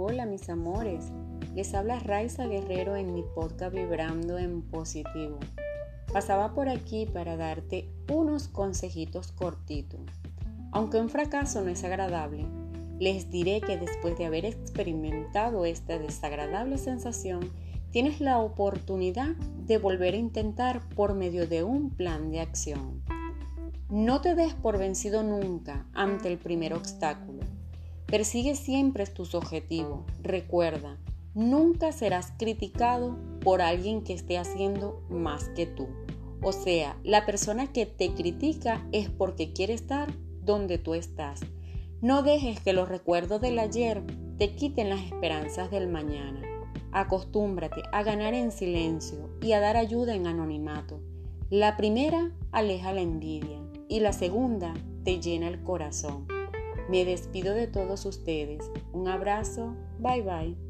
Hola mis amores, les habla Raiza Guerrero en mi podcast Vibrando en Positivo. Pasaba por aquí para darte unos consejitos cortitos. Aunque un fracaso no es agradable, les diré que después de haber experimentado esta desagradable sensación, tienes la oportunidad de volver a intentar por medio de un plan de acción. No te des por vencido nunca ante el primer obstáculo. Persigue siempre tus objetivos. Recuerda, nunca serás criticado por alguien que esté haciendo más que tú. O sea, la persona que te critica es porque quiere estar donde tú estás. No dejes que los recuerdos del ayer te quiten las esperanzas del mañana. Acostúmbrate a ganar en silencio y a dar ayuda en anonimato. La primera aleja la envidia y la segunda te llena el corazón. Me despido de todos ustedes. Un abrazo. Bye bye.